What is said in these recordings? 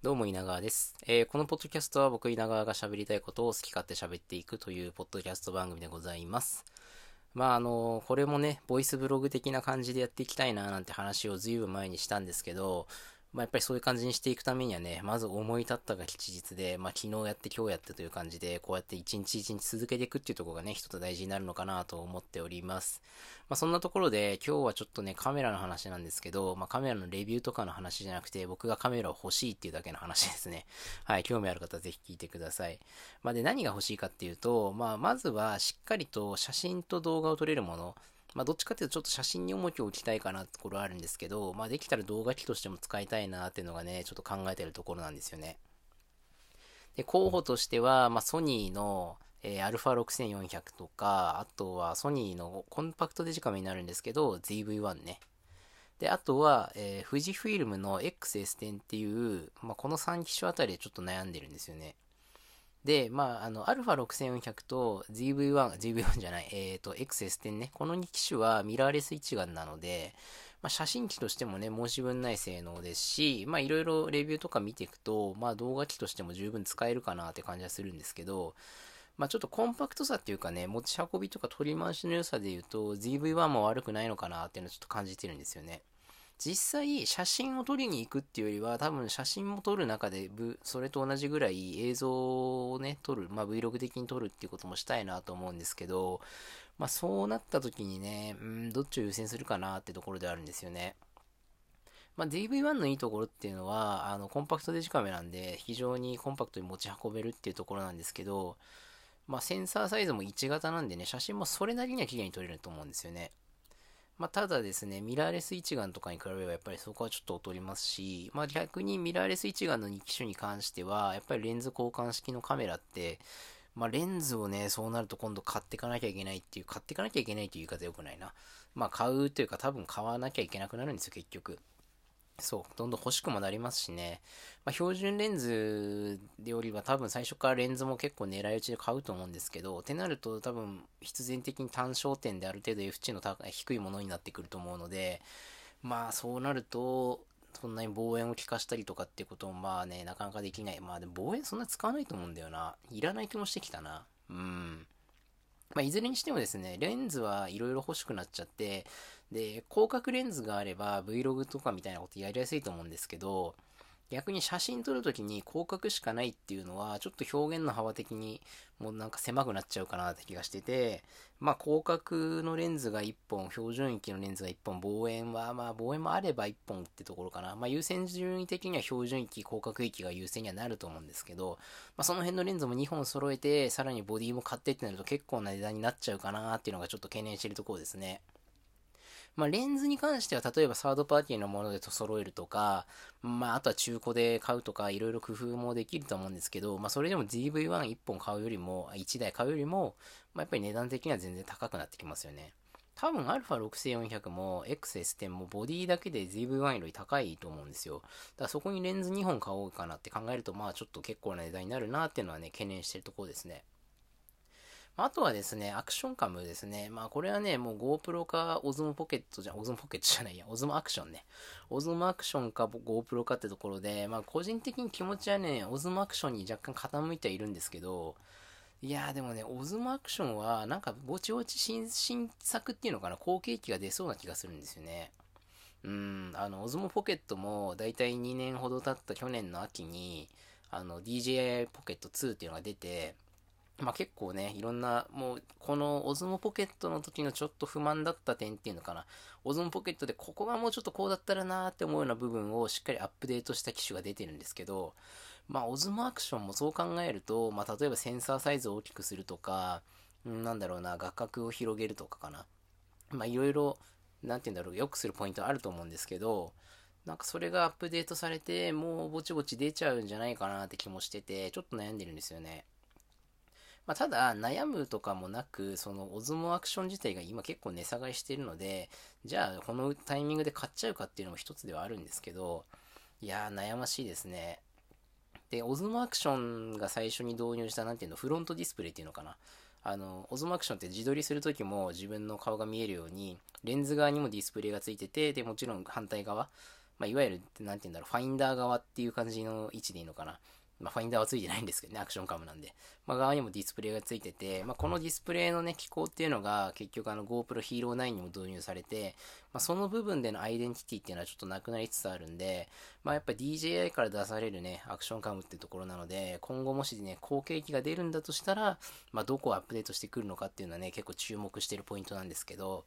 どうも稲川です、えーこのポッドキャストは僕稲川が喋りたいことを好き勝手喋っていくというポッドキャスト番組でございます。まああのこれもね、ボイスブログ的な感じでやっていきたいななんて話をずいぶん前にしたんですけど、まあやっぱりそういう感じにしていくためにはね、まず思い立ったが吉日で、まあ昨日やって今日やってという感じで、こうやって一日一日続けていくっていうところがね、一つ大事になるのかなと思っております。まあそんなところで今日はちょっとね、カメラの話なんですけど、まあカメラのレビューとかの話じゃなくて、僕がカメラを欲しいっていうだけの話ですね。はい、興味ある方はぜひ聞いてください。まあで、何が欲しいかっていうと、まあまずはしっかりと写真と動画を撮れるもの、まあ、どっちかっていうとちょっと写真に重きを置きたいかなってところあるんですけど、まあ、できたら動画機としても使いたいなっていうのがね、ちょっと考えてるところなんですよね。で、候補としては、まあ、ソニーの、えー、α6400 とか、あとはソニーのコンパクトデジカメになるんですけど、ZV-1 ね。で、あとは、えー、富士フィルムの XS10 っていう、まあ、この3機種あたりでちょっと悩んでるんですよね。で、まあ、あの、α6400 と ZV-1、ZV-1 じゃない、えっ、と、XS10 ね、この2機種はミラーレス一眼なので、まあ、写真機としてもね、申し分ない性能ですし、まあ、いろいろレビューとか見ていくと、まあ、動画機としても十分使えるかなって感じはするんですけど、まあ、ちょっとコンパクトさっていうかね、持ち運びとか取り回しの良さで言うと、ZV-1 も悪くないのかなっていうのをちょっと感じてるんですよね。実際写真を撮りに行くっていうよりは多分写真も撮る中でそれと同じぐらい映像をね撮る、まあ、Vlog 的に撮るっていうこともしたいなと思うんですけど、まあ、そうなった時にねうんどっちを優先するかなってところであるんですよね。まあ、DV1 のいいところっていうのはあのコンパクトデジカメなんで非常にコンパクトに持ち運べるっていうところなんですけど、まあ、センサーサイズも1型なんでね写真もそれなりには綺麗に撮れると思うんですよね。まあ、ただですね、ミラーレス一眼とかに比べればやっぱりそこはちょっと劣りますし、まあ、逆にミラーレス一眼の2機種に関しては、やっぱりレンズ交換式のカメラって、まあ、レンズをね、そうなると今度買っていかなきゃいけないっていう、買っていかなきゃいけないという言い方良くないな。まあ、買うというか多分買わなきゃいけなくなるんですよ、結局。そう、どんどん欲しくもなりますしね。まあ、標準レンズよりは多分最初からレンズも結構狙い撃ちで買うと思うんですけど、ってなると多分必然的に単焦点である程度 F 値の高い低いものになってくると思うので、まあそうなると、そんなに望遠を効かしたりとかってこともまあね、なかなかできない。まあでも望遠そんな使わないと思うんだよな。いらない気もしてきたな。うん。まあ、いずれにしてもですね、レンズはいろいろ欲しくなっちゃって、で、広角レンズがあれば Vlog とかみたいなことやりやすいと思うんですけど、逆に写真撮るときに広角しかないっていうのは、ちょっと表現の幅的にもうなんか狭くなっちゃうかなって気がしてて、まあ広角のレンズが1本、標準域のレンズが1本、望遠はまあ望遠もあれば1本ってところかな。まあ優先順位的には標準域、広角域が優先にはなると思うんですけど、まあその辺のレンズも2本揃えて、さらにボディも買ってってなると結構な値段になっちゃうかなっていうのがちょっと懸念してるところですね。まあ、レンズに関しては、例えばサードパーティーのものでと揃えるとか、まあ、あとは中古で買うとか、いろいろ工夫もできると思うんですけど、まあ、それでも DV11 本買うよりも、1台買うよりも、まあ、やっぱり値段的には全然高くなってきますよね。多分 α6400 も XS10 もボディだけで ZV-1 より高いと思うんですよ。だからそこにレンズ2本買おうかなって考えると、まあちょっと結構な値段になるなっていうのはね、懸念してるところですね。あとはですね、アクションカムですね。まあこれはね、もう GoPro か Osmo ポケットじゃ、Osmo ポケットじゃないや、Osmo アクションね。Osmo アクションか GoPro かってところで、まあ個人的に気持ちはね、Osmo アクションに若干傾いてはいるんですけど、いやーでもね、Osmo アクションはなんかぼちぼち新新作っていうのかな、後継機が出そうな気がするんですよね。うん、あの、Osmo ポケットもだいたい2年ほど経った去年の秋に、あの DJI ポケット2っていうのが出て、まあ結構ね、いろんな、もう、このオズモポケットの時のちょっと不満だった点っていうのかな。オズモポケットでここがもうちょっとこうだったらなーって思うような部分をしっかりアップデートした機種が出てるんですけど、まあオズモアクションもそう考えると、まあ例えばセンサーサイズを大きくするとか、うんなんだろうな、画角を広げるとかかな。まあいろいろ、なんて言うんだろう、良くするポイントあると思うんですけど、なんかそれがアップデートされて、もうぼちぼち出ちゃうんじゃないかなって気もしてて、ちょっと悩んでるんですよね。まあ、ただ、悩むとかもなく、そのオズモアクション自体が今結構値下がりしてるので、じゃあこのタイミングで買っちゃうかっていうのも一つではあるんですけど、いやー悩ましいですね。で、オズモアクションが最初に導入した、なんていうの、フロントディスプレイっていうのかな。あの、オズモアクションって自撮りするときも自分の顔が見えるように、レンズ側にもディスプレイがついてて、で、もちろん反対側、まあ、いわゆる、なんて言うんだろう、ファインダー側っていう感じの位置でいいのかな。まあ、ファインダーはついてないんですけどね、アクションカムなんで。まあ、側にもディスプレイがついてて、まあ、このディスプレイのね、機構っていうのが、結局あの GoPro Hero 9にも導入されて、まあ、その部分でのアイデンティティっていうのはちょっとなくなりつつあるんで、まあ、やっぱ DJI から出されるね、アクションカムっていうところなので、今後もしね、後継機が出るんだとしたら、まあ、どこをアップデートしてくるのかっていうのはね、結構注目してるポイントなんですけど、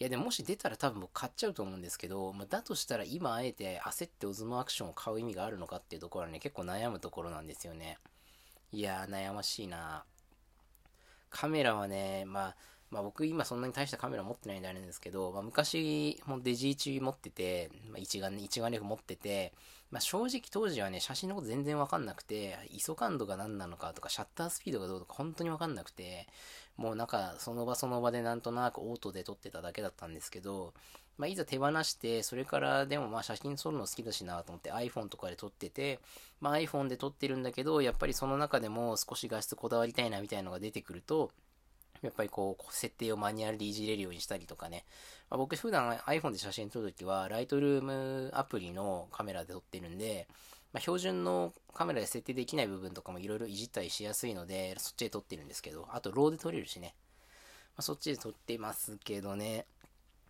いやでももし出たら多分僕買っちゃうと思うんですけど、まあ、だとしたら今あえて焦ってオズモアクションを買う意味があるのかっていうところはね、結構悩むところなんですよね。いやー、悩ましいなカメラはね、まあ、まあ僕今そんなに大したカメラ持ってないんであれなんですけど、まあ昔、もデジ1持ってて、まあ、一眼、一眼レフ持ってて、まあ正直当時はね、写真のこと全然わかんなくて、ISO 感度が何なのかとか、シャッタースピードがどうとか本当にわかんなくて、もうなんかその場その場でなんとなくオートで撮ってただけだったんですけど、まあ、いざ手放して、それからでもまあ写真撮るの好きだしなと思って iPhone とかで撮ってて、まあ、iPhone で撮ってるんだけど、やっぱりその中でも少し画質こだわりたいなみたいなのが出てくると、やっぱりこう、設定をマニュアルでいじれるようにしたりとかね。まあ、僕普段 iPhone で写真撮るときは、ライトルームアプリのカメラで撮ってるんで、まあ、標準のカメラで設定できない部分とかもいろいろいじったりしやすいので、そっちで撮ってるんですけど、あとローで撮れるしね。まあ、そっちで撮ってますけどね。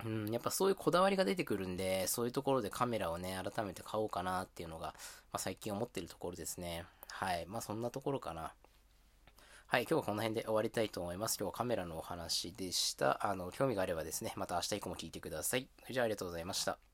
うん、やっぱそういうこだわりが出てくるんで、そういうところでカメラをね、改めて買おうかなっていうのが、まあ、最近思ってるところですね。はい。まあそんなところかな。はい、今日はこの辺で終わりたいと思います。今日はカメラのお話でした。あの、興味があればですね、また明日以降も聞いてください。じゃあありがとうございました。